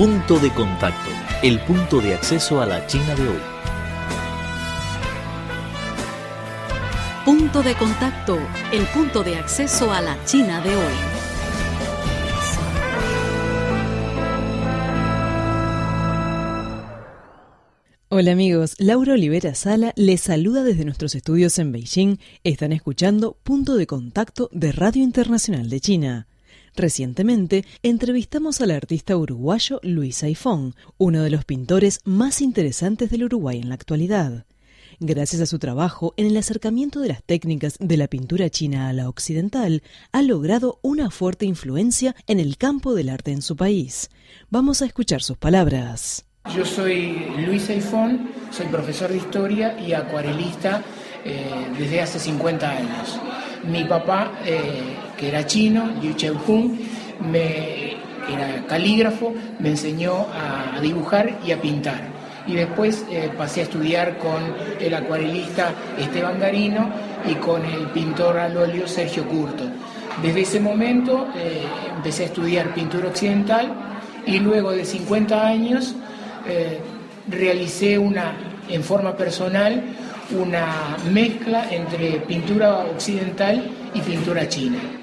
Punto de contacto, el punto de acceso a la China de hoy. Punto de contacto, el punto de acceso a la China de hoy. Hola amigos, Laura Olivera Sala les saluda desde nuestros estudios en Beijing. Están escuchando Punto de Contacto de Radio Internacional de China. Recientemente entrevistamos al artista uruguayo Luis Aifón, uno de los pintores más interesantes del Uruguay en la actualidad. Gracias a su trabajo en el acercamiento de las técnicas de la pintura china a la occidental, ha logrado una fuerte influencia en el campo del arte en su país. Vamos a escuchar sus palabras. Yo soy Luis Aifón, soy profesor de historia y acuarelista eh, desde hace 50 años. Mi papá, eh, que era chino, Liu Cheu-hung, me, era calígrafo, me enseñó a, dibujar y a pintar. Y después eh, pasé a estudiar con el acuarelista Esteban Garino y con el pintor al óleo Sergio Curto. Desde ese momento eh, empecé a estudiar pintura occidental y luego de 50 años realicé una, en forma personal una mezcla entre pintura occidental y pintura china.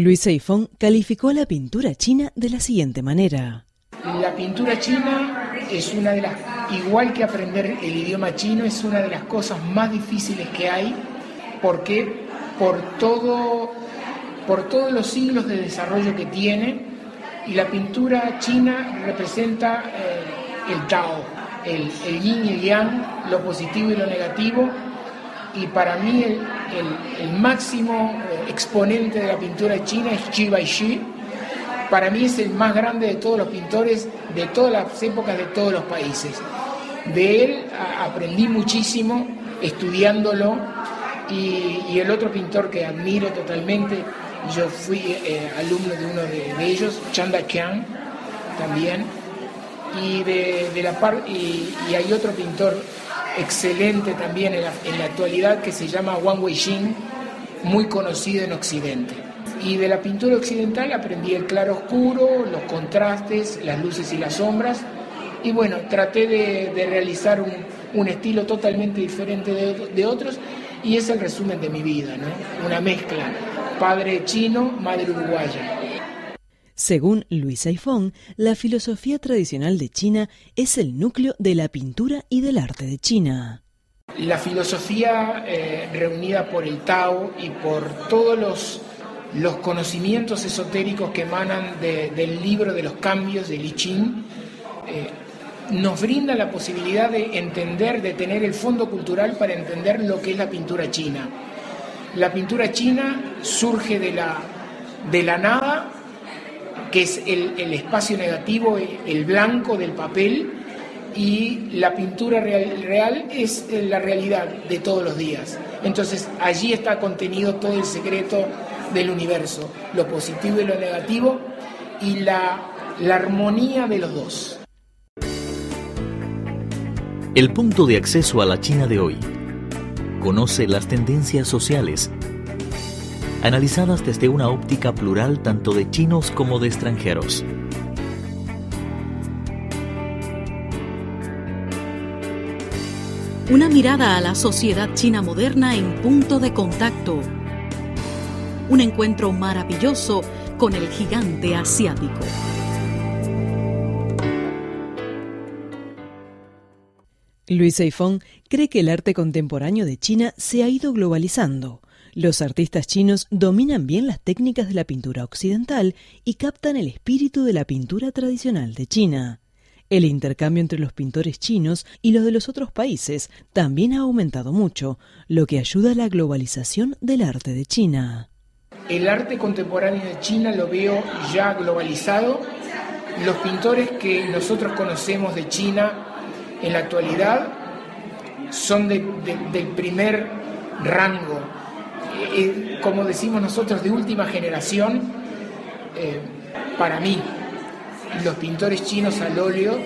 Luis Seifón calificó la pintura china de la siguiente manera. La pintura china es una de las, igual que aprender el idioma chino, es una de las cosas más difíciles que hay, porque por todo, por todos los siglos de desarrollo que tiene, y la pintura china representa eh, el Tao, el, yin y el yang, lo positivo y lo negativo, y para mí el, máximo eh, exponente de la pintura china es Xi Baishi. Para mí es el más grande de todos los pintores de todas las épocas de todos los países. De él aprendí muchísimo estudiándolo y, el otro pintor que admiro totalmente, yo fui eh, alumno de uno de, ellos, Chanda Qian, también, y, de, la y, y, hay otro pintor excelente también en la, actualidad que se llama Wang Weijing, muy conocido en Occidente. Y de la pintura occidental aprendí el claro oscuro, los contrastes, las luces y las sombras. Y bueno, traté de, realizar un, estilo totalmente diferente de, otros y es el resumen de mi vida, ¿no? Una mezcla, padre chino, madre uruguaya. Según Luis Aifón, la filosofía tradicional de China es el núcleo de la pintura y del arte de China. La filosofía eh, reunida por el Tao y por todos los, conocimientos esotéricos que emanan del libro de los cambios de Li Ching eh, nos brinda la posibilidad de entender, de tener el fondo cultural para entender lo que es la pintura china. La pintura china surge de la nada que es el, espacio negativo, el blanco del papel, y la pintura real, real, es la realidad de todos los días. Entonces allí está contenido todo el secreto del universo, lo positivo y lo negativo, y la, la armonía de los dos. El punto de acceso a la China de hoy. Conoce las tendencias sociales analizadas desde una óptica plural tanto de chinos como de extranjeros. Una mirada a la sociedad china moderna en punto de contacto. Un encuentro maravilloso con el gigante asiático. Luis Seifón cree que el arte contemporáneo de China se ha ido globalizando los artistas chinos dominan bien las técnicas de la pintura occidental y captan el espíritu de la pintura tradicional de China. El intercambio entre los pintores chinos y los de los otros países también ha aumentado mucho, lo que ayuda a la globalización del arte de China. El arte contemporáneo de China lo veo ya globalizado. Los pintores que nosotros conocemos de China en la actualidad son del primer rango como decimos nosotros, de última generación, eh, para mí, los pintores chinos al óleo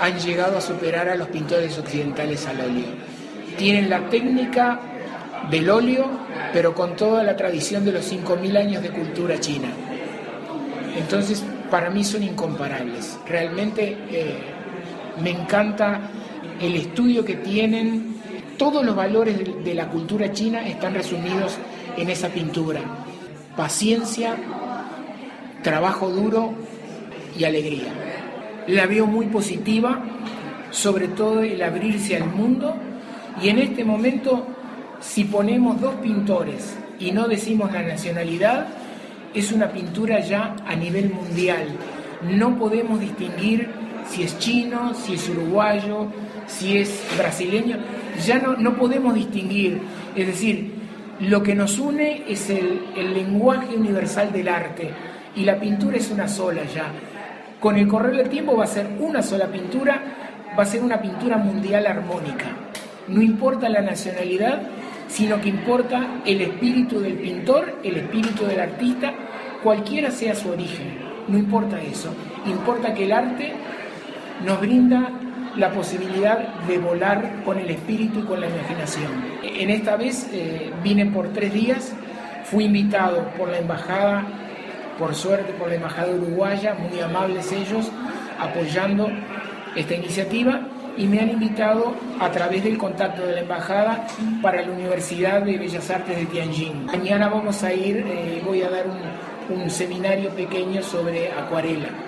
han llegado a superar a los pintores occidentales al óleo. Tienen la técnica del óleo, pero con toda la tradición de los 5.000 años de cultura china. Entonces, para mí son incomparables. Realmente eh, me encanta el estudio que tienen. Todos los valores de la cultura china están resumidos en esa pintura. Paciencia, trabajo duro y alegría. La veo muy positiva, sobre todo el abrirse al mundo y en este momento si ponemos dos pintores y no decimos la nacionalidad, es una pintura ya a nivel mundial. No podemos distinguir si es chino, si es uruguayo, si es brasileño. Ya no, podemos distinguir. Es decir, lo que nos une es el, el lenguaje universal del arte y la pintura es una sola ya. Con el correr del tiempo va a ser una sola pintura, va a ser una pintura mundial armónica. No importa la nacionalidad, sino que importa el espíritu del pintor, el espíritu del artista, cualquiera sea su origen. No importa eso, importa que el arte nos brinda la posibilidad de volar con el espíritu y con la imaginación. En esta vez eh, vine por tres días, fui invitado por la embajada, por suerte por la embajada uruguaya, muy amables ellos, apoyando esta iniciativa y me han invitado a través del contacto de la embajada para la Universidad de Bellas Artes de Tianjin. Mañana vamos a ir, eh, voy a dar un, un seminario pequeño sobre acuarela.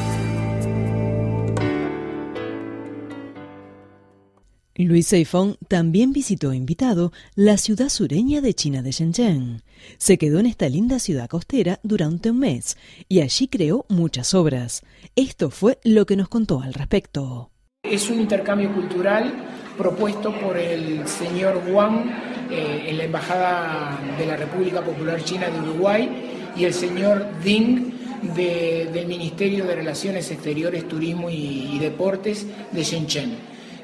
Luis Seifong también visitó invitado la ciudad sureña de China de Shenzhen. Se quedó en esta linda ciudad costera durante un mes y allí creó muchas obras. Esto fue lo que nos contó al respecto. Es un intercambio cultural propuesto por el señor Wang eh, en la Embajada de la República Popular China de Uruguay y el señor Ding de, del Ministerio de Relaciones Exteriores, Turismo y, Deportes de Shenzhen.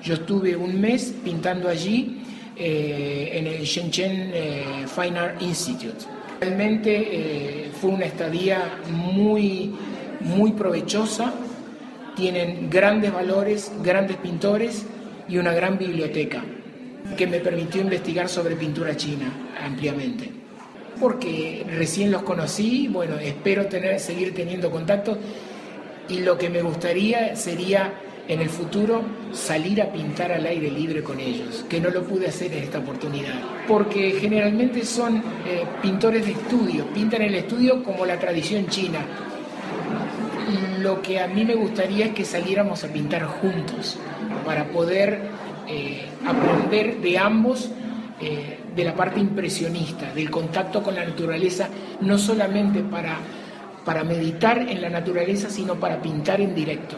Yo estuve un mes pintando allí eh, en el Shenzhen eh, Fine Art Institute. Realmente eh, fue una estadía muy, muy provechosa, tienen grandes valores, grandes pintores y una gran biblioteca que me permitió investigar sobre pintura china ampliamente. Porque recién los conocí, bueno, espero tener, seguir teniendo contacto y lo que me gustaría sería en el futuro salir a pintar al aire libre con ellos, que no lo pude hacer en esta oportunidad, porque generalmente son eh, pintores de estudio, pintan el estudio como la tradición china. Lo que a mí me gustaría es que saliéramos a pintar juntos, para poder eh, aprender de ambos eh, de la parte impresionista, del contacto con la naturaleza, no solamente para, para meditar en la naturaleza, sino para pintar en directo.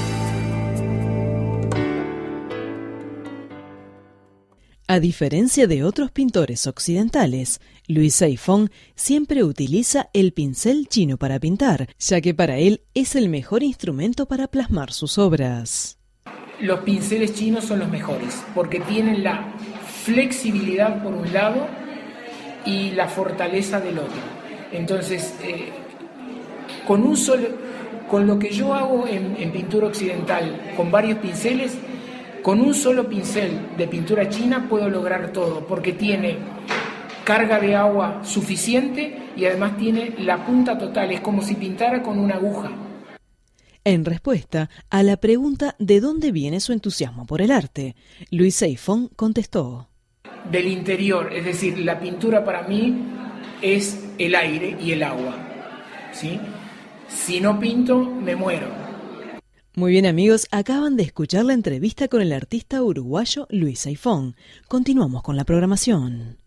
A diferencia de otros pintores occidentales, Luis Seifong siempre utiliza el pincel chino para pintar, ya que para él es el mejor instrumento para plasmar sus obras. Los pinceles chinos son los mejores porque tienen la flexibilidad por un lado y la fortaleza del otro. Entonces, eh, con un solo, con lo que yo hago en pintura occidental, con varios pinceles, con un solo pincel de pintura china puedo lograr todo, porque tiene carga de agua suficiente y además tiene la punta total, es como si pintara con una aguja. En respuesta a la pregunta de dónde viene su entusiasmo por el arte, Luis Seifón contestó. Del interior, es decir, la pintura para mí es el aire y el agua. ¿sí? Si no pinto, me muero. Muy bien amigos, acaban de escuchar la entrevista con el artista uruguayo Luis Saifón. Continuamos con la programación.